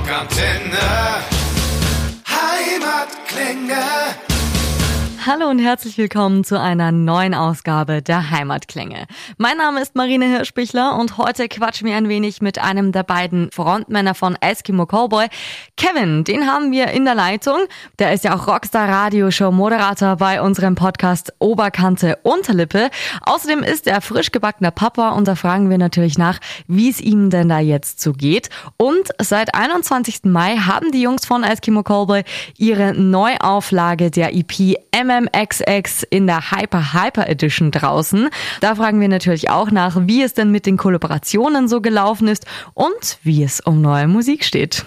Rockantenne. Heimatklänge. Hallo und herzlich willkommen zu einer neuen Ausgabe der Heimatklänge. Mein Name ist Marine Hirschbichler und heute quatschen wir ein wenig mit einem der beiden Frontmänner von Eskimo Cowboy. Kevin, den haben wir in der Leitung. Der ist ja auch Rockstar Radioshow Moderator bei unserem Podcast Oberkante Unterlippe. Außerdem ist er frisch gebackener Papa und da fragen wir natürlich nach, wie es ihm denn da jetzt so geht. Und seit 21. Mai haben die Jungs von Eskimo Cowboy ihre Neuauflage der EP MMXX in der Hyper Hyper Edition draußen. Da fragen wir natürlich auch nach, wie es denn mit den Kollaborationen so gelaufen ist und wie es um neue Musik steht.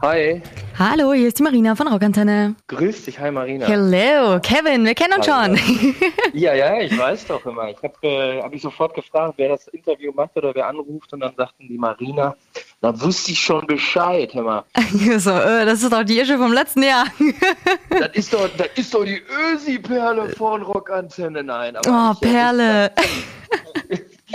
Hi, Hallo, hier ist die Marina von Rockantenne. grüß dich, hi Marina. Hello, Kevin, wir kennen uns Hallo. schon. Ja, ja, ich weiß doch immer. Ich habe äh, hab ich sofort gefragt, wer das Interview macht oder wer anruft und dann sagten die Marina, da wusste ich schon Bescheid, hör mal. so, äh, das ist doch die Ische vom letzten Jahr. Das ist doch, das ist doch die Ösi-Perle von Rockantenne, nein. Oh, ich, Perle.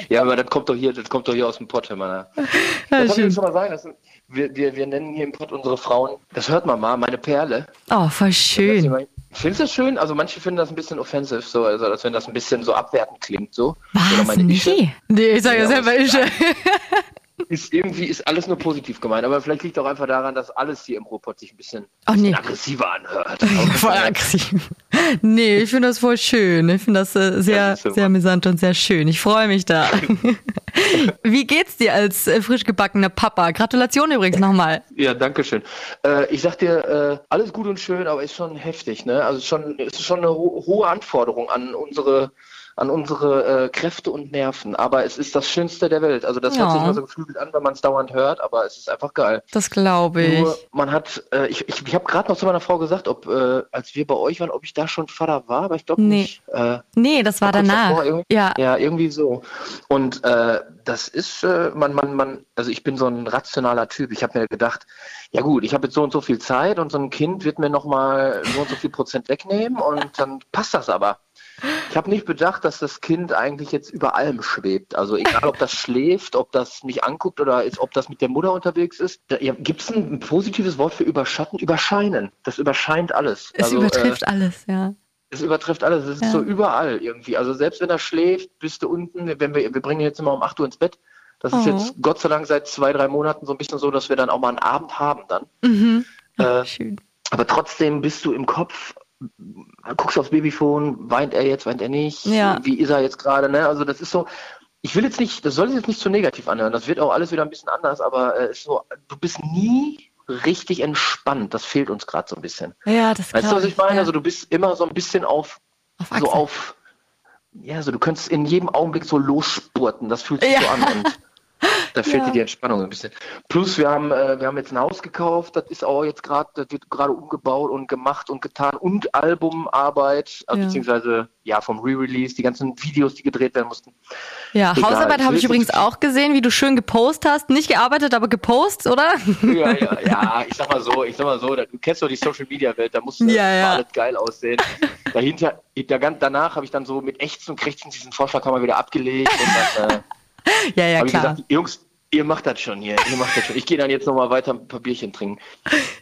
Ja, aber das kommt doch hier, das kommt doch hier aus dem Pott, hör mal. Ja, Das schön. ich schon mal sagen. Das sind, wir, wir, wir nennen hier im Pott unsere Frauen, das hört man mal, meine Perle. Oh, voll schön. Findest du das schön? Also manche finden das ein bisschen offensive, so, also als wenn das ein bisschen so abwertend klingt, so. Oder Was? meine Ische. Nee. Nee, ich sag ja Ja, selber Ische. ist irgendwie ist alles nur positiv gemeint, aber vielleicht liegt auch einfach daran, dass alles hier im Ruhrpott sich ein bisschen, Oh, bisschen nee. aggressiver anhört. Voll aggressiv. Nee, ich finde das voll schön. Ich finde das äh, sehr, Ja, super. sehr amüsant und sehr schön. Ich freue mich da. Wie geht's dir als äh, frisch gebackener Papa? Gratulation übrigens nochmal. Ja, danke schön. Äh, ich sag dir, äh, alles gut und schön, aber ist schon heftig, ne? Also schon, es ist schon eine ho hohe Anforderung an unsere an unsere äh, Kräfte und Nerven. Aber es ist das Schönste der Welt. Also das hört Ja. sich immer so geflügelt an, wenn man es dauernd hört, aber es ist einfach geil. Das glaube ich. Nur man hat, äh, ich, ich, ich habe gerade noch zu meiner Frau gesagt, ob äh, als wir bei euch waren, ob ich da schon Vater war, aber ich glaube Nee. nicht. Äh, Nee, das war danach. Ja. Ja, irgendwie so. Und äh, das ist, äh, man, man, man, also ich bin so ein rationaler Typ. Ich habe mir gedacht, ja gut, ich habe jetzt so und so viel Zeit und so ein Kind wird mir nochmal so und so viel Prozent wegnehmen und dann passt das aber. Ich habe nicht bedacht, dass das Kind eigentlich jetzt über allem schwebt. Also egal, ob das schläft, ob das mich anguckt oder ist, ob das mit der Mutter unterwegs ist. Ja, Gibt es ein positives Wort für überschatten? Überscheinen. Das überscheint alles. Es Also, äh, übertrifft alles, ja. Es übertrifft alles. Es ist Ja. so überall irgendwie. Also selbst wenn er schläft, bist du unten, wenn wir, wir bringen ihn jetzt immer um 8 Uhr ins Bett. Das ist Oh. jetzt Gott sei Dank seit zwei, drei Monaten so ein bisschen so, dass wir dann auch mal einen Abend haben dann. Mhm. Äh, Schön. aber trotzdem bist du im Kopf, guckst aufs Babyphone, weint er jetzt, weint er nicht, Ja. wie ist er jetzt gerade, ne? Also das ist so, ich will jetzt nicht, das soll sich jetzt nicht zu negativ anhören, das wird auch alles wieder ein bisschen anders, aber äh, es ist so, du bist nie richtig entspannt, das fehlt uns gerade so ein bisschen. Ja, das Weißt du, was ich meine? Ja. Also du bist immer so ein bisschen auf Auf so auf, ja, so du könntest in jedem Augenblick so losspurten, das fühlt sich Ja. so an und da fehlt Ja. dir die Entspannung ein bisschen. Plus wir haben, äh, wir haben jetzt ein Haus gekauft, das ist auch jetzt gerade, das wird gerade umgebaut und gemacht und getan und Albumarbeit, also Ja. beziehungsweise ja vom Re-Release, die ganzen Videos, die gedreht werden mussten. Ja, Egal, Hausarbeit habe ich übrigens auch gesehen, wie du schön gepostet hast. Nicht gearbeitet, aber gepostet, oder? Ja, ja, ja, ich sag mal so, ich sag mal so, du kennst doch die Social Media Welt, da muss äh, Ja, ja. alles geil aussehen. Dahinter, da, danach habe ich dann so mit Ächzen und Krächzen diesen Vorschlag haben wir wieder abgelegt und dann äh, Ja, ja, ich klar. gesagt, Jungs, ihr macht das schon hier, ihr macht das schon. Ich gehe dann jetzt nochmal weiter ein paar Bierchen trinken.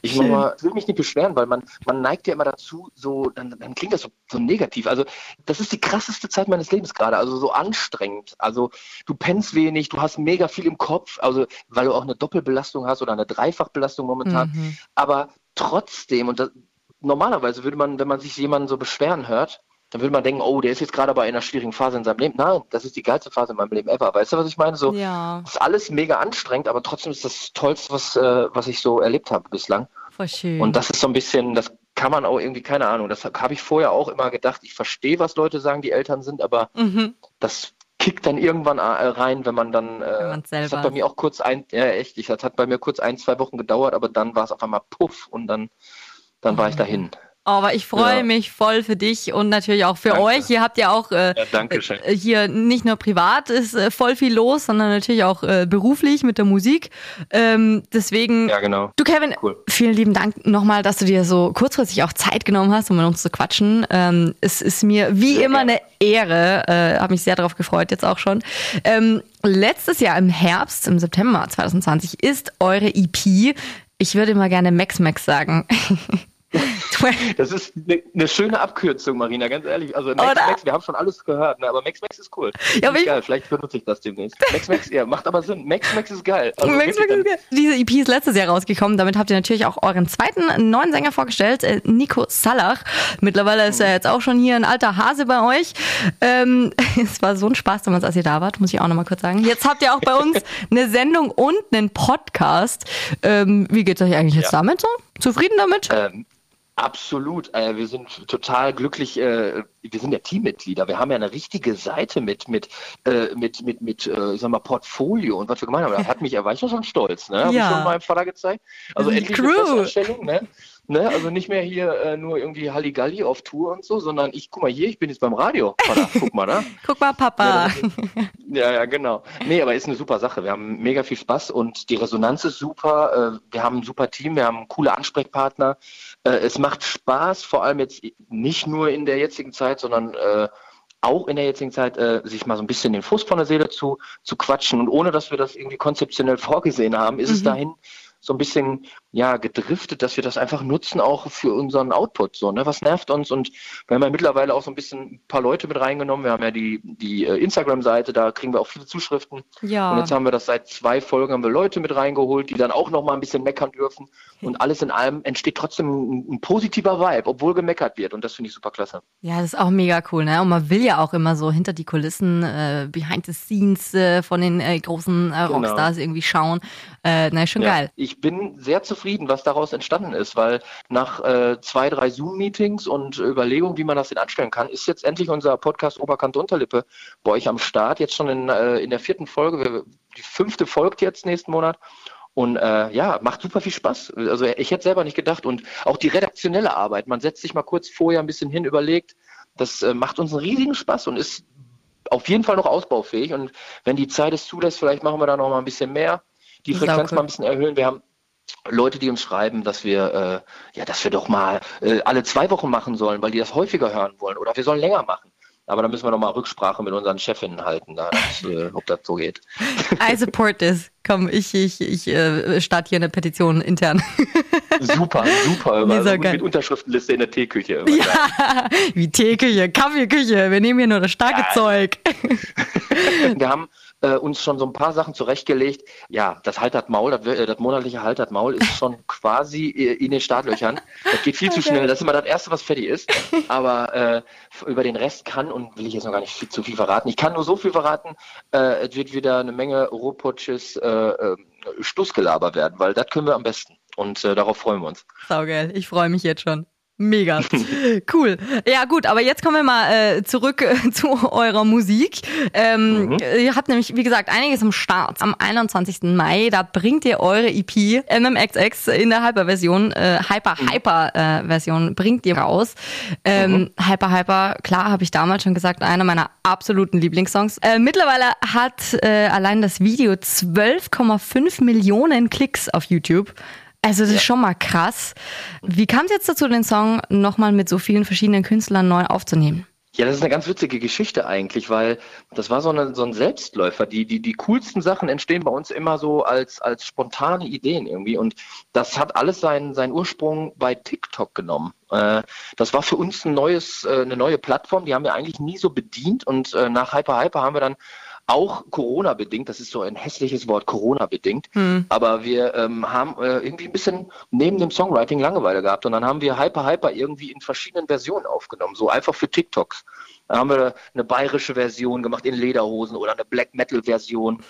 Ich, mal, will mich nicht beschweren, weil man, man neigt ja immer dazu, so, dann, dann klingt das so, so negativ. Also das ist die krasseste Zeit meines Lebens gerade, also so anstrengend. Also du pennst wenig, du hast mega viel im Kopf, also weil du auch eine Doppelbelastung hast oder eine Dreifachbelastung momentan. Mhm. Aber trotzdem, und das, normalerweise würde man, wenn man sich jemanden so beschweren hört, dann würde man denken, oh, der ist jetzt gerade bei einer schwierigen Phase in seinem Leben. Nein, das ist die geilste Phase in meinem Leben ever. Weißt du, was ich meine? So, Ja, ist alles mega anstrengend, aber trotzdem ist das Tollste, was, äh, was ich so erlebt habe bislang. voll schön. Und das ist so ein bisschen, das kann man auch irgendwie, keine Ahnung, das habe ich vorher auch immer gedacht. Ich verstehe, was Leute sagen, die Eltern sind, aber mhm. das kickt dann irgendwann äh, rein, wenn man dann, Wenn äh, das hat bei mir auch kurz ein, ja echt, ich, das hat bei mir kurz ein, zwei Wochen gedauert, aber dann war es auf einmal puff und dann, dann war ich dahin. Aber ich freue ja. mich voll für dich und natürlich auch für Danke. euch. Ihr habt ja auch äh, ja, äh, hier nicht nur privat ist äh, voll viel los, sondern natürlich auch äh, beruflich mit der Musik. Ähm, deswegen, ja, genau. du Kevin, cool. vielen lieben Dank nochmal, dass du dir so kurzfristig auch Zeit genommen hast, um mit uns zu quatschen. Ähm, es ist mir wie sehr immer eine Ehre. Äh, Habe mich sehr darauf gefreut, jetzt auch schon. Ähm, letztes Jahr im Herbst, im September 2020, ist eure EP. Ich würde mal gerne Max Max sagen. Das ist eine, eine, schöne Abkürzung, Marina, ganz ehrlich. Also Max? Max, wir haben schon alles gehört, ne? aber Max Max ist cool. Ja, ist geil, vielleicht benutze ich das demnächst. Max Max, ja, macht aber Sinn. Max Max ist geil. Also Max Max ist geil. Diese EP ist letztes Jahr rausgekommen. Damit habt ihr natürlich auch euren zweiten neuen Sänger vorgestellt, äh, Nico Salach. Mittlerweile ist er mhm. jetzt auch schon hier ein alter Hase bei euch. Ähm, es war so ein Spaß damals, als ihr da wart, muss ich auch nochmal kurz sagen. Jetzt habt ihr auch bei uns eine Sendung und einen Podcast. Ähm, wie geht's euch eigentlich jetzt ja. damit so? Zufrieden damit? Ähm, Absolut. Äh, wir sind total glücklich. Äh, wir sind ja Teammitglieder. Wir haben ja eine richtige Seite mit mit äh, mit mit mit äh, sag mal Portfolio und was wir gemacht haben. Das hat mich, er war schon stolz. Ne? Habe ja. ich schon meinem Vater gezeigt. Also endlich Crew. eine Ne? Ne? Also nicht mehr hier äh, nur irgendwie Halligalli auf Tour und so, sondern ich, guck mal hier, ich bin jetzt beim Radio. Vater, guck mal, ne? guck mal, Papa. Ja, ja, genau. Nee, aber ist eine super Sache. Wir haben mega viel Spaß und die Resonanz ist super. Äh, wir haben ein super Team, wir haben coole Ansprechpartner. Äh, es macht Spaß, vor allem jetzt nicht nur in der jetzigen Zeit, sondern äh, auch in der jetzigen Zeit, äh, sich mal so ein bisschen den Fuß von der Seele zu, zu quatschen. Und ohne dass wir das irgendwie konzeptionell vorgesehen haben, ist mhm. es dahin so ein bisschen ja gedriftet, dass wir das einfach nutzen auch für unseren Output. So, ne? Was nervt uns? Und wir haben ja mittlerweile auch so ein bisschen ein paar Leute mit reingenommen. Wir haben ja die, die äh, Instagram-Seite, da kriegen wir auch viele Zuschriften. Ja. Und jetzt haben wir das seit zwei Folgen haben wir Leute mit reingeholt, die dann auch noch mal ein bisschen meckern dürfen. Und alles in allem entsteht trotzdem ein, ein positiver Vibe, obwohl gemeckert wird. Und das finde ich super klasse. Ja, das ist auch mega cool, ne? Und man will ja auch immer so hinter die Kulissen, äh, behind the scenes äh, von den äh, großen äh, genau. Rockstars genau. irgendwie schauen. Äh, na, schon ja, geil. Ich bin sehr zufrieden, was daraus entstanden ist, weil nach äh, zwei, drei Zoom-Meetings und Überlegungen, wie man das denn anstellen kann, ist jetzt endlich unser Podcast Oberkante Unterlippe bei euch am Start. Jetzt schon in, äh, in der vierten Folge. Die fünfte folgt jetzt nächsten Monat. Und äh, ja, macht super viel Spaß. Also ich hätte selber nicht gedacht. Und auch die redaktionelle Arbeit. Man setzt sich mal kurz vorher ein bisschen hin, überlegt. Das äh, macht uns einen riesigen Spaß und ist auf jeden Fall noch ausbaufähig. Und wenn die Zeit es zulässt, vielleicht machen wir da noch mal ein bisschen mehr. Die Frequenz mal ein bisschen erhöhen. Wir haben Leute, die uns schreiben, dass wir, äh, ja, dass wir doch mal äh, alle zwei Wochen machen sollen, weil die das häufiger hören wollen oder wir sollen länger machen. Aber da müssen wir noch mal Rücksprache mit unseren Chefinnen halten, da, das, äh, ob das so geht. I support this. Komm, ich, ich, ich äh, starte hier eine Petition intern. Super, super. Nee, also mit Unterschriftenliste in der Teeküche. Ja, wie Teeküche, Kaffeeküche. Wir nehmen hier nur das starke ja. Zeug. Wir haben äh, uns schon so ein paar Sachen zurechtgelegt. Ja, das Haltert Maul, das, äh, das monatliche Haltert Maul ist schon quasi äh, in den Startlöchern. Das geht viel okay. zu schnell. Das ist immer das Erste, was fertig ist. Aber äh, über den Rest kann und will ich jetzt noch gar nicht viel, zu viel verraten. Ich kann nur so viel verraten. Es wird wieder eine Menge Ropotsches äh, äh, Stussgelaber werden, weil das können wir am besten. Und äh, darauf freuen wir uns. Saugeil. Ich freue mich jetzt schon. Mega. Cool. Ja, gut, aber jetzt kommen wir mal äh, zurück äh, zu eurer Musik. Ähm, mhm. Ihr habt nämlich, wie gesagt, einiges am Start. Am 21. Mai, da bringt ihr eure EP MMXX in der Hyper-Version, äh, Hyper-Hyper-Version äh, bringt ihr raus. Ähm, mhm. Hyper Hyper, klar, habe ich damals schon gesagt, einer meiner absoluten Lieblingssongs. Äh, mittlerweile hat äh, allein das Video 12,5 Millionen Klicks auf YouTube. Also das ja. ist schon mal krass. Wie kam es jetzt dazu, den Song nochmal mit so vielen verschiedenen Künstlern neu aufzunehmen? Ja, das ist eine ganz witzige Geschichte eigentlich, weil das war so, eine, so ein Selbstläufer. Die, die, die coolsten Sachen entstehen bei uns immer so als, als spontane Ideen irgendwie. Und das hat alles seinen, seinen Ursprung bei TikTok genommen. Äh, das war für uns ein neues, äh, eine neue Plattform, die haben wir eigentlich nie so bedient. Und äh, nach Hyper Hyper haben wir dann auch Corona-bedingt, das ist so ein hässliches Wort, Corona-bedingt, hm. aber wir ähm, haben äh, irgendwie ein bisschen neben dem Songwriting Langeweile gehabt und dann haben wir Hyper Hyper irgendwie in verschiedenen Versionen aufgenommen, so einfach für TikToks. Da haben wir eine bayerische Version gemacht in Lederhosen oder eine Black Metal Version.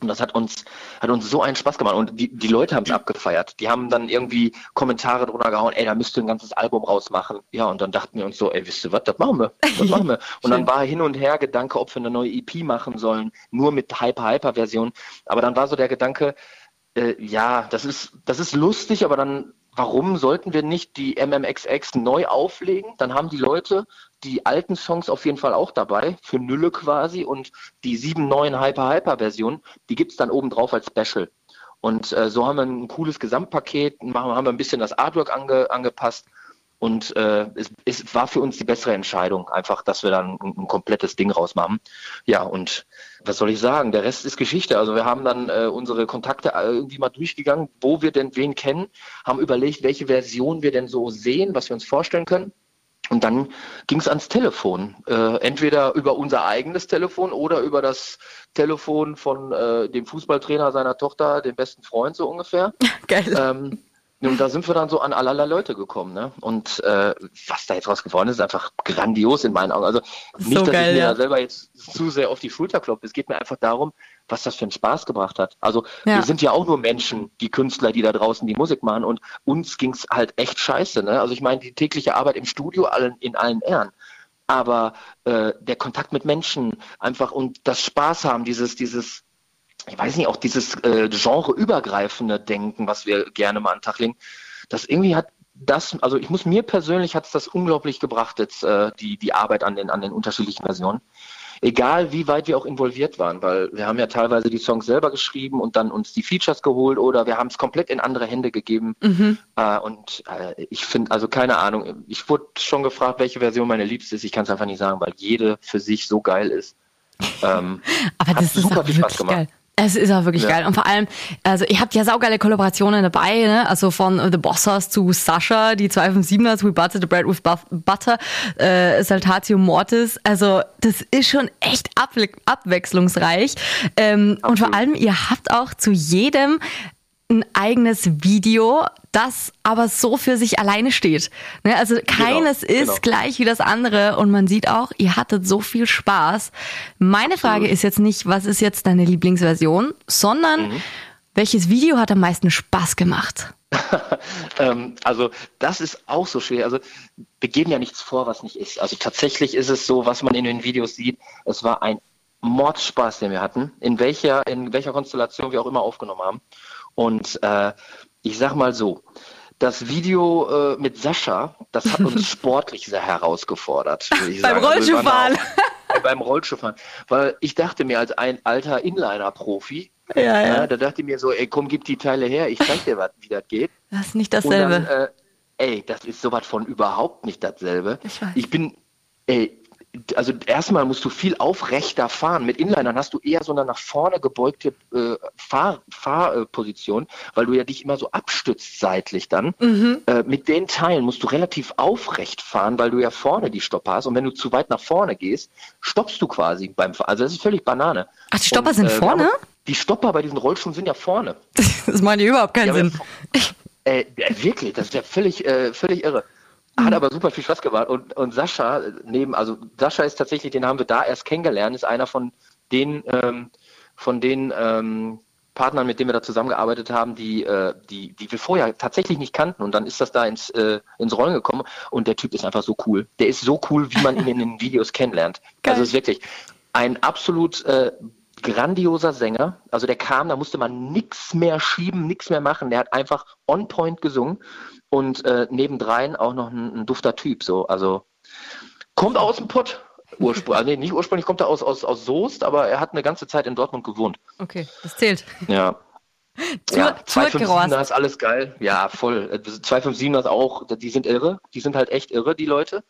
Und das hat uns, hat uns so einen Spaß gemacht. Und die, die Leute haben es abgefeiert. Die haben dann irgendwie Kommentare drunter gehauen, ey, da müsst ihr ein ganzes Album rausmachen. Ja, und dann dachten wir uns so, ey, wisst ihr was, das machen wir. Das machen wir. Und dann war hin und her Gedanke, ob wir eine neue EP machen sollen, nur mit Hyper-Hyper-Version. Aber dann war so der Gedanke, äh, ja, das ist, das ist lustig, aber dann warum sollten wir nicht die MMXX neu auflegen? Dann haben die Leute die alten Songs auf jeden Fall auch dabei, für Nülle quasi. Und die sieben neuen Hyper-Hyper-Versionen, die gibt's dann oben drauf als Special. Und äh, so haben wir ein cooles Gesamtpaket, machen, haben wir ein bisschen das Artwork ange, angepasst. Und äh, es, es war für uns die bessere Entscheidung, einfach, dass wir dann ein, ein, komplettes Ding rausmachen. Ja, und was soll ich sagen? Der Rest ist Geschichte. Also wir haben dann äh, unsere Kontakte äh, irgendwie mal durchgegangen, wo wir denn wen kennen, haben überlegt, welche Version wir denn so sehen, was wir uns vorstellen können. Und dann ging es ans Telefon. Äh, entweder über unser eigenes Telefon oder über das Telefon von äh, dem Fußballtrainer seiner Tochter, dem besten Freund so ungefähr. Geil. Ähm, und da sind wir dann so an allerlei Leute gekommen. Ne? Und äh, was da jetzt raus geworden ist, ist einfach grandios in meinen Augen. Also nicht, so dass geil, ich mir ja. da selber jetzt zu sehr auf die Schulter klopfe. Es geht mir einfach darum, was das für einen Spaß gebracht hat. Also ja. wir sind ja auch nur Menschen, die Künstler, die da draußen die Musik machen. Und uns ging's halt echt scheiße. Ne? Also ich meine, die tägliche Arbeit im Studio allen, in allen Ehren. Aber äh, der Kontakt mit Menschen einfach und das Spaß haben, dieses, dieses ich weiß nicht, auch dieses äh, genreübergreifende Denken, was wir gerne mal an den Tag legen, das irgendwie hat das, also ich muss mir persönlich hat es das unglaublich gebracht, jetzt äh, die, die Arbeit an den, an den unterschiedlichen Versionen. Egal wie weit wir auch involviert waren, weil wir haben ja teilweise die Songs selber geschrieben und dann uns die Features geholt oder wir haben es komplett in andere Hände gegeben. Mhm. Äh, und äh, ich finde, also keine Ahnung, ich wurde schon gefragt, welche Version meine liebste ist. Ich kann es einfach nicht sagen, weil jede für sich so geil ist. Ähm, Aber das ist super viel Spaß gemacht. Geil. Es ist auch wirklich ja. geil. Und vor allem, also ihr habt ja saugeile Kollaborationen dabei, ne? Also von The Bossers zu Sascha, die 257ers, We Butter the Bread with Butter, äh, Saltatio Mortis. Also das ist schon echt abwe abwechslungsreich. Ähm, und vor allem, ihr habt auch zu jedem ein eigenes Video, das aber so für sich alleine steht. Ne? Also genau, keines genau, ist genau. gleich wie das andere und man sieht auch, ihr hattet so viel Spaß. Meine Frage mhm. ist jetzt nicht, was ist jetzt deine Lieblingsversion, sondern mhm. welches Video hat am meisten Spaß gemacht? ähm, also das ist auch so schwer. Also wir geben ja nichts vor, was nicht ist. Also tatsächlich ist es so, was man in den Videos sieht, es war ein Mordspaß, den wir hatten, in welcher, in welcher Konstellation wir auch immer aufgenommen haben. Und äh, ich sag mal so, das Video äh, mit Sascha, das hat uns sportlich sehr herausgefordert. beim also Rollschuhfahren. Beim Rollschuhfahren. Weil ich dachte mir als ein alter Inliner-Profi, ja, ja. ja, da dachte ich mir so, ey, komm, gib die Teile her, ich zeig dir, wie das geht. Das ist nicht dasselbe. Dann, äh, ey, das ist sowas von überhaupt nicht dasselbe. Ich, weiß. ich bin, ey, also erstmal musst du viel aufrechter fahren. Mit Inlinern hast du eher so eine nach vorne gebeugte äh, Fahr Fahrposition, weil du ja dich immer so abstützt seitlich dann. Mhm. Äh, mit den Teilen musst du relativ aufrecht fahren, weil du ja vorne die Stopper hast. Und wenn du zu weit nach vorne gehst, stoppst du quasi beim Fahren. Also das ist völlig Banane. Ach, die Stopper Und, sind äh, vorne? Die Stopper bei diesen Rollschuhen sind ja vorne. das macht ja überhaupt keinen ja, Sinn. Äh, wirklich, das ist ja völlig, äh, völlig irre. Hat mhm. aber super viel Spaß gemacht. Und, und Sascha, neben, also Sascha ist tatsächlich, den haben wir da erst kennengelernt, ist einer von den, ähm, von den ähm, Partnern, mit denen wir da zusammengearbeitet haben, die, äh, die, die wir vorher tatsächlich nicht kannten. Und dann ist das da ins, äh, ins Rollen gekommen. Und der Typ ist einfach so cool. Der ist so cool, wie man ihn in den Videos kennenlernt. Geil. Also ist wirklich ein absolut äh, grandioser Sänger. Also der kam, da musste man nichts mehr schieben, nichts mehr machen. Der hat einfach on point gesungen und äh, nebendrein auch noch ein, ein, dufter Typ. So, also kommt aus dem Pott. Ursprünglich, also nee, nicht ursprünglich kommt er aus, aus, aus Soest, aber er hat eine ganze Zeit in Dortmund gewohnt. Okay, das zählt. Ja. ja, 257er ist alles geil. Ja, voll. 257er ist auch, die sind irre. Die sind halt echt irre, die Leute.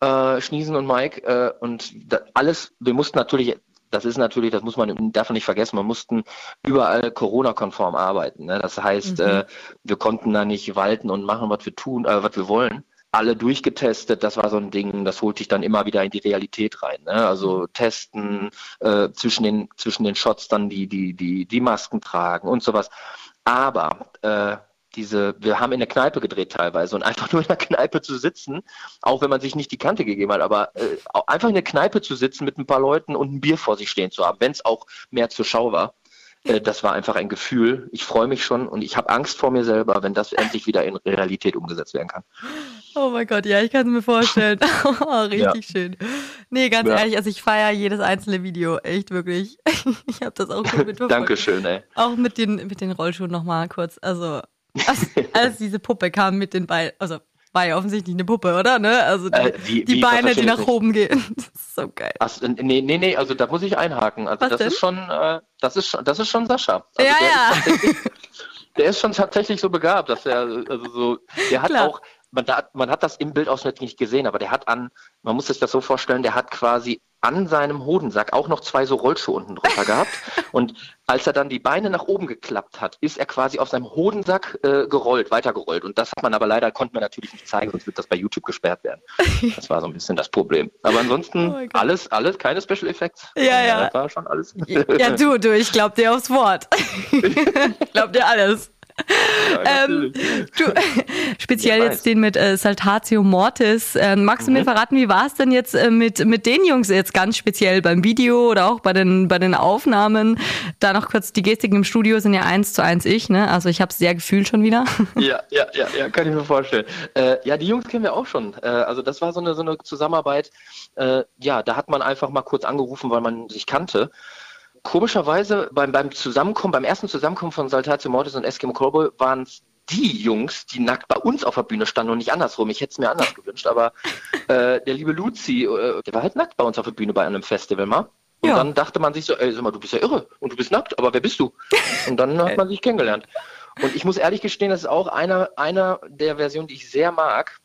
Äh, Schniesen und Mike. Äh, und alles, wir mussten natürlich das ist natürlich, das muss man davon nicht vergessen, man mussten überall Corona-konform arbeiten. Ne? Das heißt, mhm. äh, wir konnten da nicht walten und machen, was wir tun, äh, was wir wollen. Alle durchgetestet, das war so ein Ding, das holt dich dann immer wieder in die Realität rein. Ne? Also mhm. testen, äh, zwischen den zwischen den Shots dann die die die die Masken tragen und sowas. Aber äh, diese, wir haben in der Kneipe gedreht teilweise und einfach nur in der Kneipe zu sitzen, auch wenn man sich nicht die Kante gegeben hat, aber äh, einfach in der Kneipe zu sitzen mit ein paar Leuten und ein Bier vor sich stehen zu haben, wenn es auch mehr zur Schau war, äh, das war einfach ein Gefühl. Ich freue mich schon und ich habe Angst vor mir selber, wenn das endlich wieder in Realität umgesetzt werden kann. Oh mein Gott, ja, ich kann es mir vorstellen. oh, richtig ja. schön. Nee, ganz ja. ehrlich, also ich feiere jedes einzelne Video, echt wirklich. ich habe das auch gut mitverfolgt. Dankeschön, ey. Auch mit den, mit den Rollschuhen nochmal kurz. Also als, als diese Puppe kam mit den Beinen, also war ja offensichtlich eine Puppe, oder? Ne? Also die, Äh, wie- die wie, Beine, die nach oben gehen. Das ist so geil. Ach, nee, nee, nee, also da muss ich einhaken. Also Was das denn? ist schon, äh, das ist schon, das ist schon Sascha. Also ja, der ja. Ist der ist schon tatsächlich so begabt, dass er, also so, der hat Klar. auch, man, da, man hat das im Bildausschnitt nicht gesehen, aber der hat an, man muss sich das so vorstellen, der hat quasi an seinem Hodensack auch noch zwei so Rollschuhe unten drunter gehabt. Und als er dann die Beine nach oben geklappt hat, ist er quasi auf seinem Hodensack äh, gerollt, weitergerollt. Und das hat man aber leider, konnte man natürlich nicht zeigen, sonst wird das bei YouTube gesperrt werden. Das war so ein bisschen das Problem. Aber ansonsten Oh alles, alles, keine Special Effects. Ja, ja. Das war schon alles. Ja, du, du, ich glaub dir aufs Wort. ich glaub dir alles. Ja, Ähm, du, speziell Wer jetzt den mit äh, Saltatio Mortis. Ähm, magst du mir Mhm. verraten, wie war es denn jetzt äh, mit, mit den Jungs jetzt ganz speziell beim Video oder auch bei den, bei den Aufnahmen? Da noch kurz, die Gestiken im Studio sind ja eins zu eins ich, ne? Also ich habe sehr gefühlt schon wieder. Ja, ja, ja, ja, kann ich mir vorstellen. Äh, ja, die Jungs kennen wir auch schon. Äh, also das war so eine, so eine Zusammenarbeit. Äh, ja, da hat man einfach mal kurz angerufen, weil man sich kannte. Komischerweise beim, beim Zusammenkommen, beim ersten Zusammenkommen von Saltatio Mortis und Eskimo Cowboy waren es die Jungs, die nackt bei uns auf der Bühne standen und nicht andersrum. Ich hätte es mir anders gewünscht, aber äh, der liebe Luzi, äh, der war halt nackt bei uns auf der Bühne bei einem Festival mal. Und Ja. dann dachte man sich so, ey, sag mal, du bist ja irre und du bist nackt, aber wer bist du? Und dann hat man sich kennengelernt. Und ich muss ehrlich gestehen, das ist auch einer, einer der Versionen, die ich sehr mag,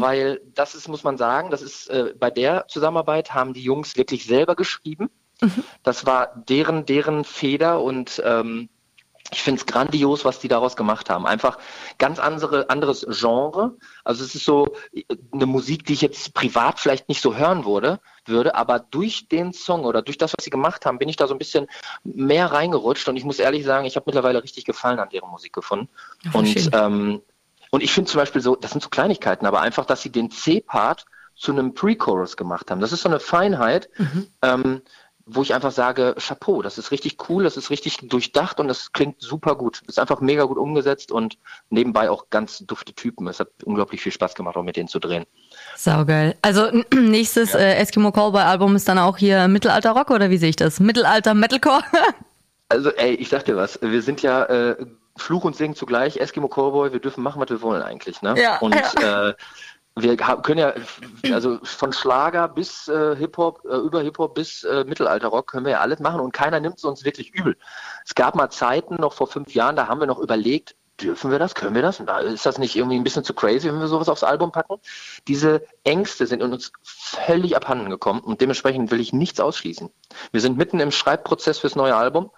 weil das ist, muss man sagen, das ist äh, bei der Zusammenarbeit haben die Jungs wirklich selber geschrieben. Das war deren, deren Feder und ähm, ich finde es grandios, was die daraus gemacht haben. Einfach ganz andere, anderes Genre. Also es ist so eine Musik, die ich jetzt privat vielleicht nicht so hören würde, würde, aber durch den Song oder durch das, was sie gemacht haben, bin ich da so ein bisschen mehr reingerutscht und ich muss ehrlich sagen, ich habe mittlerweile richtig Gefallen an deren Musik gefunden. voll und ähm, und ich finde zum Beispiel so, das sind so Kleinigkeiten, aber einfach, dass sie den C-Part zu einem Pre-Chorus gemacht haben. Das ist so eine Feinheit, ähm, wo ich einfach sage, Chapeau, das ist richtig cool, das ist richtig durchdacht und das klingt super gut. Ist einfach mega gut umgesetzt und nebenbei auch ganz dufte Typen. Es hat unglaublich viel Spaß gemacht, auch mit denen zu drehen. Saugeil. Also nächstes äh, Eskimo Cowboy Album ist dann auch hier Mittelalter Rock oder wie sehe ich das? Mittelalter Metalcore? Also, ey, ich sag dir was, wir sind ja äh, Fluch und Segen zugleich, Eskimo Cowboy, wir dürfen machen, was wir wollen eigentlich, ne? Ja, und Äh, wir können ja, also von Schlager bis äh, Hip-Hop, äh, über Hip-Hop bis äh, Mittelalterrock können wir ja alles machen und keiner nimmt es uns wirklich übel. Es gab mal Zeiten, noch vor fünf Jahren, da haben wir noch überlegt, dürfen wir das, können wir das? Ist das nicht irgendwie ein bisschen zu crazy, wenn wir sowas aufs Album packen? Diese Ängste sind in uns völlig abhanden gekommen und dementsprechend will ich nichts ausschließen. Wir sind mitten im Schreibprozess fürs neue Album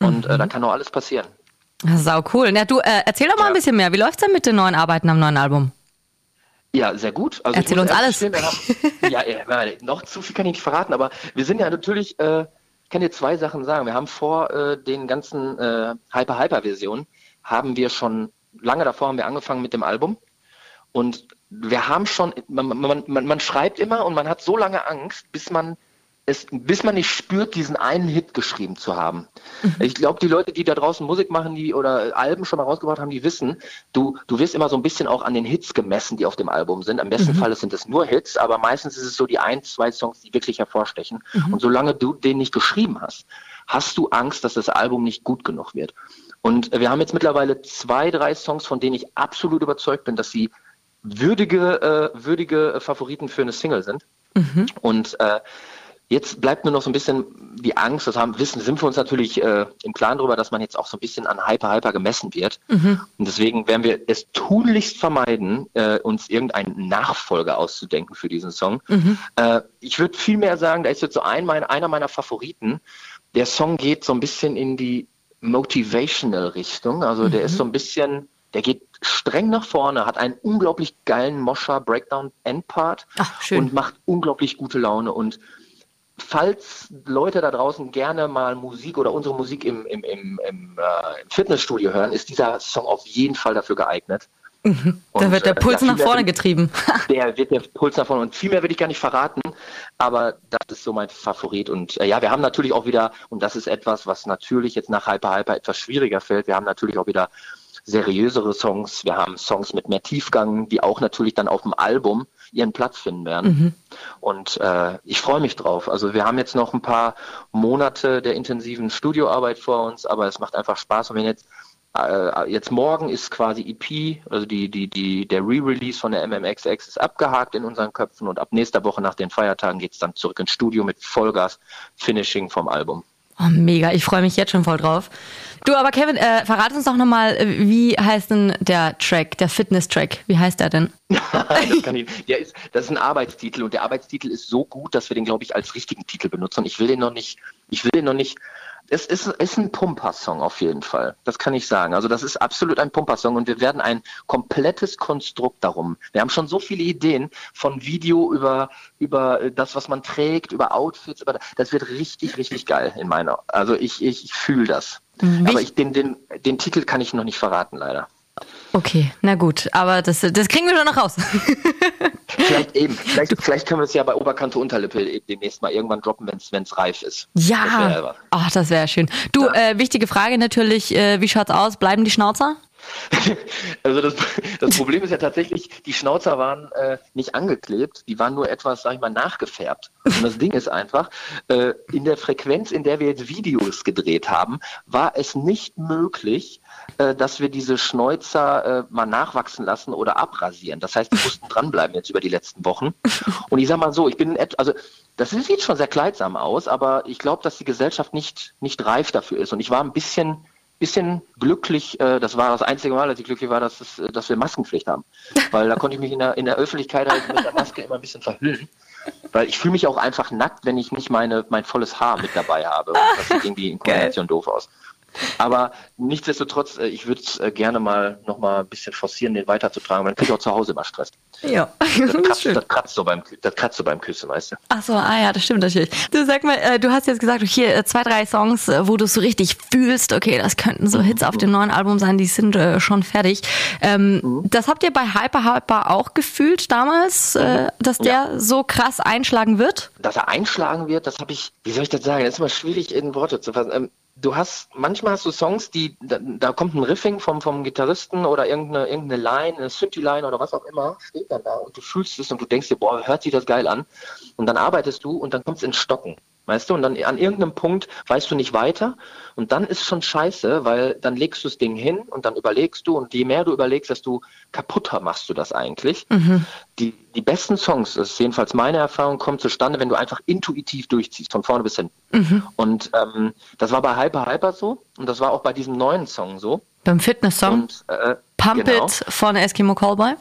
und äh, da kann noch alles passieren. Sau cool. Ja, du, äh, erzähl doch mal ein Ja. bisschen mehr. Wie läuft's denn mit den neuen Arbeiten am neuen Album? Ja, sehr gut. Also Erzähl uns alles. gestehen, wir haben, ja, ja, noch zu viel kann ich nicht verraten, aber wir sind ja natürlich, äh, ich kann dir zwei Sachen sagen. Wir haben vor äh, den ganzen äh, Hyper-Hyper-Versionen, haben wir schon, lange davor haben wir angefangen mit dem Album und wir haben schon, man, man, man, man schreibt immer und man hat so lange Angst, bis man es, bis man nicht spürt, diesen einen Hit geschrieben zu haben. Ich glaube, die Leute, die da draußen Musik machen, die oder Alben schon mal rausgebracht haben, die wissen, du, du wirst immer so ein bisschen auch an den Hits gemessen, die auf dem Album sind. Am besten Fall sind es nur Hits, aber meistens ist es so die ein, zwei Songs, die wirklich hervorstechen. Und solange du den nicht geschrieben hast, hast du Angst, dass das Album nicht gut genug wird. Und wir haben jetzt mittlerweile zwei, drei Songs, von denen ich absolut überzeugt bin, dass sie würdige, äh, würdige Favoriten für eine Single sind. Und äh, jetzt bleibt nur noch so ein bisschen die Angst, das haben, wissen, sind wir uns natürlich äh, im Klaren darüber, dass man jetzt auch so ein bisschen an Hyper Hyper gemessen wird. Und deswegen werden wir es tunlichst vermeiden, äh, uns irgendeinen Nachfolger auszudenken für diesen Song. Äh, ich würde vielmehr sagen, da ist jetzt so ein, mein, einer meiner Favoriten. Der Song geht so ein bisschen in die Motivational Richtung. Also der ist so ein bisschen, der geht streng nach vorne, hat einen unglaublich geilen Mosher Breakdown Endpart und macht unglaublich gute Laune. Und falls Leute da draußen gerne mal Musik oder unsere Musik im, im, im, im, äh, Fitnessstudio hören, ist dieser Song auf jeden Fall dafür geeignet. Da Und, wird der äh, Puls ja, nach vorne will- getrieben. Der wird der Puls nach vorne und viel mehr will ich gar nicht verraten, aber das ist so mein Favorit. Und äh, ja, wir haben natürlich auch wieder, und das ist etwas, was natürlich jetzt nach Hyper Hyper etwas schwieriger fällt, wir haben natürlich auch wieder seriösere Songs, wir haben Songs mit mehr Tiefgang, die auch natürlich dann auf dem Album ihren Platz finden werden. Und äh, ich freue mich drauf. Also wir haben jetzt noch ein paar Monate der intensiven Studioarbeit vor uns, aber es macht einfach Spaß. Und wenn jetzt äh, jetzt morgen ist quasi EP, also die, die, die, der Re-Release von der MMXX ist abgehakt in unseren Köpfen und ab nächster Woche nach den Feiertagen geht es dann zurück ins Studio mit Vollgas Finishing vom Album. Oh, mega, ich freue mich jetzt schon voll drauf. Du, aber Kevin, äh, verrat uns doch nochmal, äh, wie heißt denn der Track, der Fitness-Track? Wie heißt der denn? das, kann ich, der ist, das ist ein Arbeitstitel und der Arbeitstitel ist so gut, dass wir den, glaube ich, als richtigen Titel benutzen. Ich will den noch nicht, ich will den noch nicht es ist, ist ein Pumper-Song auf jeden Fall. Das kann ich sagen. Also das ist absolut ein Pumper-Song und wir werden ein komplettes Konstrukt darum. Wir haben schon so viele Ideen von Video über, über das, was man trägt, über Outfits, über, das wird richtig, richtig geil in meiner. Also ich, ich, ich fühle das. Mhm. Aber ich, den, den, den Titel kann ich noch nicht verraten, leider. Okay, na gut, aber das, das kriegen wir schon noch raus. vielleicht eben, vielleicht, vielleicht können wir es ja bei Oberkante Unterlippe demnächst mal irgendwann droppen, wenn es reif ist. Ja, ach, das wäre schön. Du, ja. äh, wichtige Frage natürlich, äh, wie schaut's aus? Bleiben die Schnauzer? Also das, das, Problem ist ja tatsächlich, die Schnauzer waren äh, nicht angeklebt, die waren nur etwas, sag ich mal, nachgefärbt. Und das Ding ist einfach, äh, in der Frequenz, in der wir jetzt Videos gedreht haben, war es nicht möglich, äh, dass wir diese Schnäuzer äh, mal nachwachsen lassen oder abrasieren. Das heißt, wir mussten dranbleiben jetzt über die letzten Wochen. Und ich sag mal so, ich bin, also das sieht schon sehr kleidsam aus, aber ich glaube, dass die Gesellschaft nicht, nicht reif dafür ist. Und ich war ein bisschen bisschen glücklich, äh, das war das einzige Mal, als ich glücklich war, dass, es, dass wir Maskenpflicht haben. Weil da konnte ich mich in der, in der Öffentlichkeit halt mit der Maske immer ein bisschen verhüllen. Weil ich fühle mich auch einfach nackt, wenn ich nicht meine, mein volles Haar mit dabei habe. Das sieht irgendwie in Kombination doof aus. Aber nichtsdestotrotz, äh, ich würde es äh, gerne mal noch mal ein bisschen forcieren, den weiterzutragen, weil dann kriege ich auch zu Hause immer Stress. Ja, das, das kratzt, das kratzt, so beim, das kratzt so beim Küssen, weißt du. Ach so, ah ja, das stimmt natürlich. Du sag mal, äh, du hast jetzt gesagt, hier zwei, drei Songs, wo du so richtig fühlst, okay, das könnten so Hits auf dem neuen Album sein, die sind schon fertig. Ähm, mhm. Das habt ihr bei Hyper Hyper auch gefühlt damals, mhm. dass der ja. so krass einschlagen wird? Dass er einschlagen wird, das habe ich, wie soll ich das sagen, das ist immer schwierig in Worte zu fassen. Ähm, du hast, manchmal hast du Songs, die, da, da, kommt ein Riffing vom, vom Gitarristen oder irgendeine, irgendeine Line, eine Synthi-Line oder was auch immer, steht dann da und du fühlst es und du denkst dir, boah, hört sich das geil an. Und dann arbeitest du und dann kommt es ins Stocken. Weißt du, und dann an irgendeinem Punkt weißt du nicht weiter und dann ist schon scheiße, weil dann legst du das Ding hin und dann überlegst du und je mehr du überlegst, desto kaputter machst du das eigentlich. Mhm. Die, die besten Songs, das ist jedenfalls meine Erfahrung, kommen zustande, wenn du einfach intuitiv durchziehst, von vorne bis hinten. Mhm. Und ähm, das war bei Hyper Hyper so und das war auch bei diesem neuen Song so. Beim Fitness-Song? Äh, Pump genau. It von Eskimo Callboy.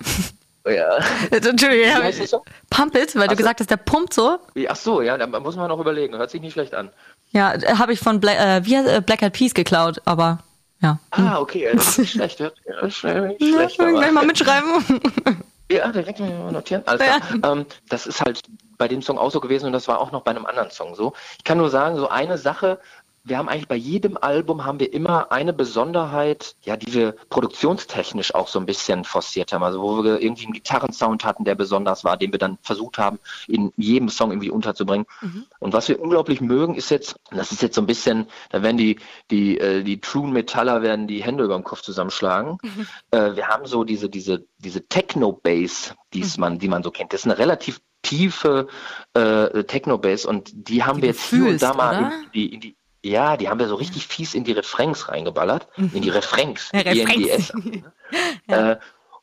Ja. Entschuldigung. Pump it, weil ach du gesagt hast, der pumpt so. Ach so, ja, da muss man noch überlegen. Hört sich nicht schlecht an. Ja, habe ich von Bla äh, wie, äh, Black Eyed Peas geklaut, aber ja. Ah, okay, das ist nicht schlecht. Ja, nicht schlecht ja, gleich mal mitschreiben. Ja, direkt mal notieren. Also, ja. ähm, das ist halt bei dem Song auch so gewesen und das war auch noch bei einem anderen Song so. Ich kann nur sagen, so eine Sache, wir haben eigentlich bei jedem Album haben wir immer eine Besonderheit, ja, die wir produktionstechnisch auch so ein bisschen forciert haben. Also wo wir irgendwie einen Gitarrensound hatten, der besonders war, den wir dann versucht haben, in jedem Song irgendwie unterzubringen. Mhm. Und was wir unglaublich mögen, ist jetzt, das ist jetzt so ein bisschen, da werden die, die, äh, die True Metaller werden die Hände über den Kopf zusammenschlagen. Mhm. Äh, wir haben so diese, diese, diese Techno-Bass, die mhm. man, die man so kennt. Das ist eine relativ tiefe äh, Techno-Bass und die haben die wir jetzt hier und da mal in die, in die ja, die haben wir so richtig fies in die Refrains reingeballert. In die Refrains. Ja, Refrains. ja. äh,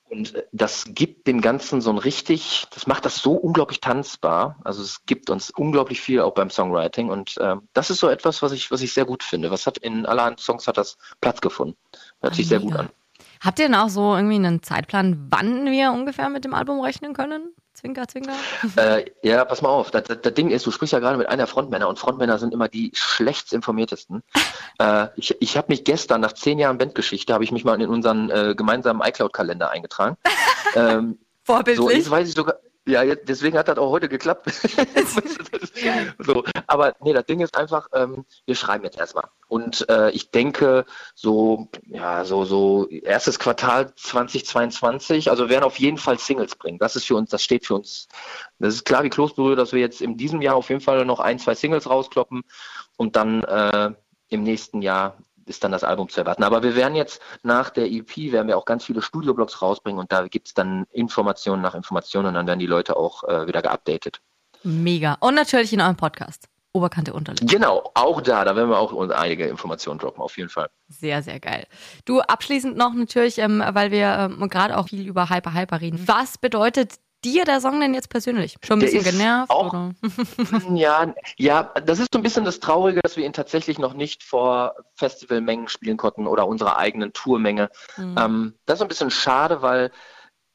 und das gibt dem Ganzen so ein richtig, das macht das so unglaublich tanzbar. Also es gibt uns unglaublich viel auch beim Songwriting und äh, das ist so etwas, was ich, was ich sehr gut finde. Was hat in allerhand Songs hat das Platz gefunden. Hört sich sehr gut an. Habt ihr denn auch so irgendwie einen Zeitplan, wann wir ungefähr mit dem Album rechnen können? Zwinker, zwinker. Äh, ja, pass mal auf. Das, das, das, Ding ist, du sprichst ja gerade mit einer Frontmänner und Frontmänner sind immer die schlecht informiertesten. äh, ich ich habe mich gestern, nach zehn Jahren Bandgeschichte, habe ich mich mal in unseren äh, gemeinsamen iCloud-Kalender eingetragen. ähm, Vorbildlich. So, jetzt weiß ich sogar, ja, deswegen hat das auch heute geklappt. so, aber nee, das Ding ist einfach, ähm, wir schreiben jetzt erstmal. Und äh, ich denke, so, ja, so, so erstes Quartal 2022, also werden auf jeden Fall Singles bringen. Das ist für uns, das steht für uns. Das ist klar wie Kloßbrühe, dass wir jetzt in diesem Jahr auf jeden Fall noch ein, zwei Singles rauskloppen und dann äh, im nächsten Jahr ist dann das Album zu erwarten. Aber wir werden jetzt nach der EP, werden wir auch ganz viele Studioblogs rausbringen und da gibt es dann Informationen nach Informationen und dann werden die Leute auch äh, wieder geupdatet. Mega. Und natürlich in eurem Podcast. Oberkante Unterlippe. Genau, auch da, da werden wir auch einige Informationen droppen, auf jeden Fall. Sehr, sehr geil. Du, abschließend noch natürlich, ähm, weil wir ähm, gerade auch viel über Hyper Hyper reden. Was bedeutet dir der Song denn jetzt persönlich? Schon ein Der bisschen genervt? auch- oder? Ja, ja, das ist so ein bisschen das Traurige, dass wir ihn tatsächlich noch nicht vor Festivalmengen spielen konnten oder unserer eigenen Tourmenge. Mhm. Ähm, das ist ein bisschen schade, weil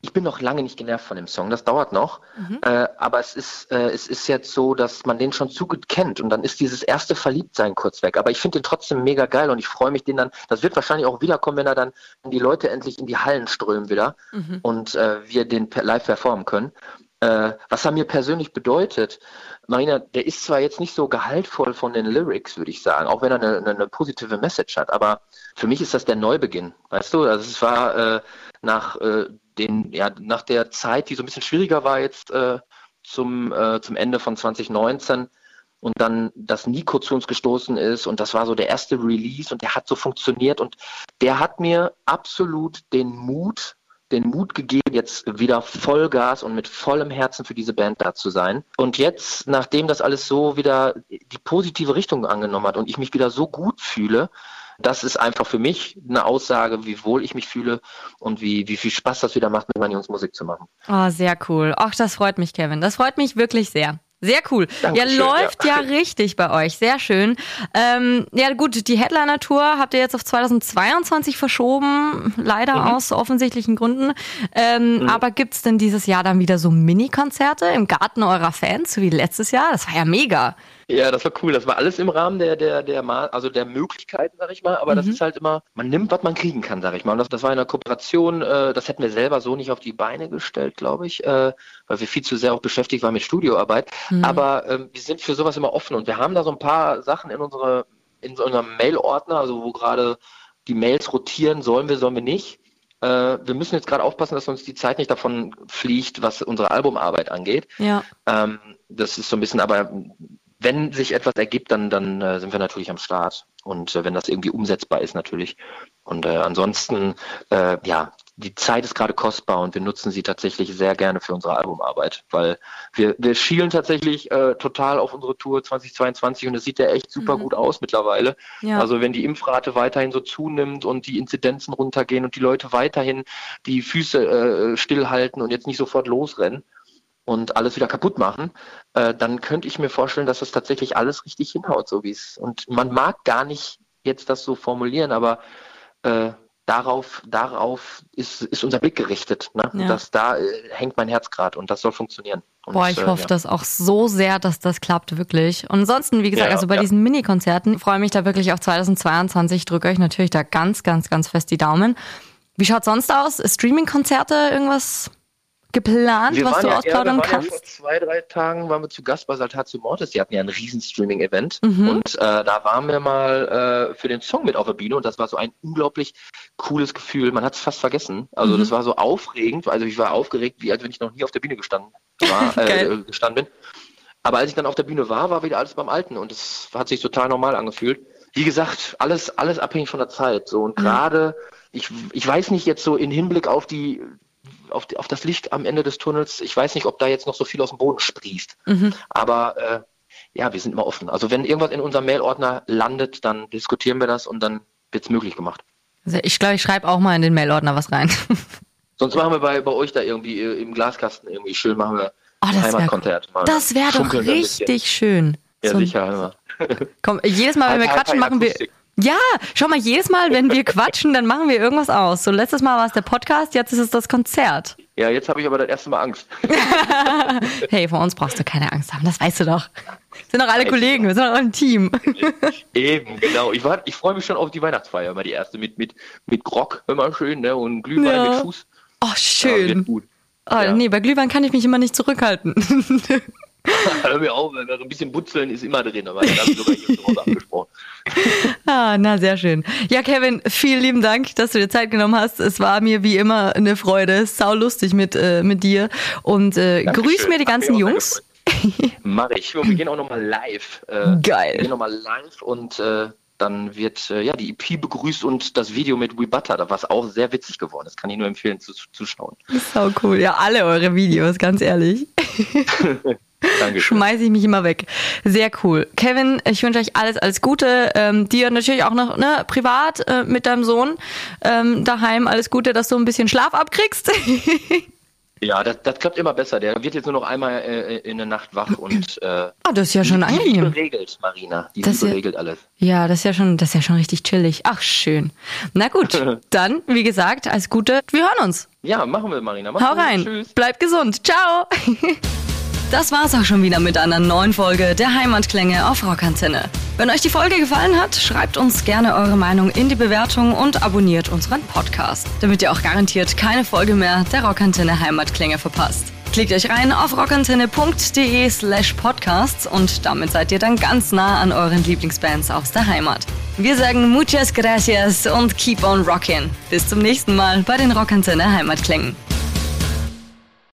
ich bin noch lange nicht genervt von dem Song. Das dauert noch. Mhm. Äh, aber es ist, äh, es ist jetzt so, dass man den schon zu gut kennt und dann ist dieses erste Verliebtsein kurz weg. Aber ich finde den trotzdem mega geil und ich freue mich, den dann, das wird wahrscheinlich auch wiederkommen, wenn er dann, wenn die Leute endlich in die Hallen strömen wieder Mhm. und äh, wir den live performen können. Äh, was er mir persönlich bedeutet, Marina, der ist zwar jetzt nicht so gehaltvoll von den Lyrics, würde ich sagen, auch wenn er eine, eine, eine positive Message hat, aber für mich ist das der Neubeginn, weißt du? Also es war äh, nach äh, den, ja, nach der Zeit, die so ein bisschen schwieriger war jetzt äh, zum, äh, zum Ende von 2019 und dann, dass Nico zu uns gestoßen ist und das war so der erste Release und der hat so funktioniert und der hat mir absolut den Mut den Mut gegeben, jetzt wieder Vollgas und mit vollem Herzen für diese Band da zu sein. Und jetzt, nachdem das alles so wieder die positive Richtung angenommen hat und ich mich wieder so gut fühle, das ist einfach für mich eine Aussage, wie wohl ich mich fühle und wie, wie viel Spaß das wieder macht, mit meinen Jungs Musik zu machen. Oh, sehr cool. Ach, das freut mich, Kevin. Das freut mich wirklich sehr. Sehr cool. Dankeschön, ja, läuft ja. ja. richtig bei euch. Sehr schön. Ähm, ja, gut, die Headliner-Tour habt ihr jetzt auf 2022 verschoben, leider Mhm. aus offensichtlichen Gründen. Ähm, Aber gibt's denn dieses Jahr dann wieder so Mini-Konzerte im Garten eurer Fans, so wie letztes Jahr? Das war ja mega. Ja, das war cool. Das war alles im Rahmen der, der, der, also der Möglichkeiten, sag ich mal. Aber das ist halt immer, man nimmt, was man kriegen kann, sag ich mal. Und das, das war in einer Kooperation, äh, das hätten wir selber so nicht auf die Beine gestellt, glaube ich, äh, weil wir viel zu sehr auch beschäftigt waren mit Studioarbeit. Aber ähm, wir sind für sowas immer offen und wir haben da so ein paar Sachen in unsere, in so unserem Mail-Ordner, also wo gerade die Mails rotieren, sollen wir, sollen wir nicht. Äh, wir müssen jetzt gerade aufpassen, dass uns die Zeit nicht davon fliegt, was unsere Albumarbeit angeht. Ja. Ähm, das ist so ein bisschen, aber wenn sich etwas ergibt, dann, dann äh, sind wir natürlich am Start. Und äh, wenn das irgendwie umsetzbar ist, natürlich. Und äh, ansonsten, äh, ja, die Zeit ist gerade kostbar und wir nutzen sie tatsächlich sehr gerne für unsere Albumarbeit, weil wir, wir schielen tatsächlich äh, total auf unsere Tour 2022 und es sieht ja echt super gut aus mittlerweile. Ja. Also wenn die Impfrate weiterhin so zunimmt und die Inzidenzen runtergehen und die Leute weiterhin die Füße äh, stillhalten und jetzt nicht sofort losrennen, und alles wieder kaputt machen, äh, dann könnte ich mir vorstellen, dass das tatsächlich alles richtig hinhaut, so wie es. Und man mag gar nicht jetzt das so formulieren, aber äh, darauf, darauf ist, ist unser Blick gerichtet. Ne? Ja. Das, da äh, hängt mein Herz gerade und das soll funktionieren. Und, Boah, ich äh, hoffe ja. das auch so sehr, dass das klappt, wirklich. Und ansonsten, wie gesagt, Ja, also bei ja. diesen Mini-Konzerten freue mich da wirklich auf 2022. Drücke euch natürlich da ganz, ganz, ganz fest die Daumen. Wie schaut sonst aus? Streaming-Konzerte, irgendwas geplant, Wir was du ja, ausplaudern ja, kannst? Ja vor zwei, drei Tagen waren wir zu Gast bei Saltatio Mortis. Die hatten ja ein riesen Streaming-Event. Mhm. Und äh, da waren wir mal äh, für den Song mit auf der Bühne. Und das war so ein unglaublich cooles Gefühl. Man hat es fast vergessen. Also Mhm. das war so aufregend. Also ich war aufgeregt, wie als wenn ich noch nie auf der Bühne gestanden, war, äh, gestanden bin. Aber als ich dann auf der Bühne war, war wieder alles beim Alten. Und es hat sich total normal angefühlt. Wie gesagt, alles, alles abhängig von der Zeit. So und gerade, ich, ich weiß nicht jetzt so in Hinblick auf die auf, die, auf das Licht am Ende des Tunnels. Ich weiß nicht, ob da jetzt noch so viel aus dem Boden sprießt. Mhm. Aber äh, ja, wir sind immer offen. Also wenn irgendwas in unserem Mailordner landet, dann diskutieren wir das und dann wird es möglich gemacht. Also ich glaube, ich schreibe auch mal in den Mailordner was rein. Sonst machen wir bei, bei euch da irgendwie äh, im Glaskasten irgendwie schön, machen wir Oh, ein das wär- Heimatkonzert. Mal Das wäre doch wir richtig schön. Ja, So sicher. Immer. Komm, jedes Mal, wenn wir Hi- hi- quatschen, hi- machen wir. Ja, schau mal, jedes Mal, wenn wir quatschen, dann machen wir irgendwas aus. So, letztes Mal war es der Podcast, jetzt ist es das Konzert. Ja, jetzt habe ich aber das erste Mal Angst. Hey, vor uns brauchst du keine Angst haben, das weißt du doch. Wir sind doch alle Weiß Kollegen, wir sind doch ein Team. Eben, genau. Ich, war- ich freue mich schon auf die Weihnachtsfeier, mal die erste mit, mit, mit Grog, immer schön, ne? Und Glühwein Ja. mit Fuß. Oh, Ja, wird schön. gut. Oh, Ja. Nee, bei Glühwein kann ich mich immer nicht zurückhalten. Hör mir auf, ein bisschen Butzeln ist immer drin, aber das sogar hier zu Hause abgesprochen. ah, na, sehr schön. Ja, Kevin, vielen lieben Dank, dass du dir Zeit genommen hast. Es war mir wie immer eine Freude. Sau lustig mit, äh, mit dir. Und äh, grüß mir die ganzen Jungs. Mach ich. Und wir gehen auch nochmal live. Äh, Geil. Wir gehen nochmal live und äh, dann wird äh, ja die EP begrüßt und das Video mit We Butter, was auch sehr witzig geworden ist. Kann ich nur empfehlen zu, zu schauen. Sau cool. Ja, alle eure Videos, ganz ehrlich. Dankeschön. schmeiße ich mich immer weg. Sehr cool. Kevin, ich wünsche euch alles, alles Gute. Ähm, dir natürlich auch noch ne, privat äh, mit deinem Sohn ähm, daheim alles Gute, dass du ein bisschen Schlaf abkriegst. Ja, das, das klappt immer besser. Der wird jetzt nur noch einmal äh, in der Nacht wach und äh, Ah, das ist ja schon die angenehm. regelt, Marina. Die Das ja- regelt alles. Ja, das ist ja schon, das ist ja schon richtig chillig. Ach, schön. Na gut, dann, wie gesagt, alles Gute. Wir hören uns. Ja, machen wir, Marina. Mach's Hau rein. Tschüss. Bleib gesund. Ciao. Das war's auch schon wieder mit einer neuen Folge der Heimatklänge auf Rockantenne. Wenn euch die Folge gefallen hat, schreibt uns gerne eure Meinung in die Bewertung und abonniert unseren Podcast, damit ihr auch garantiert keine Folge mehr der Rockantenne Heimatklänge verpasst. Klickt euch rein auf rockantenne.de slash podcasts und damit seid ihr dann ganz nah an euren Lieblingsbands aus der Heimat. Wir sagen muchas gracias und keep on rockin'. Bis zum nächsten Mal bei den Rockantenne Heimatklängen.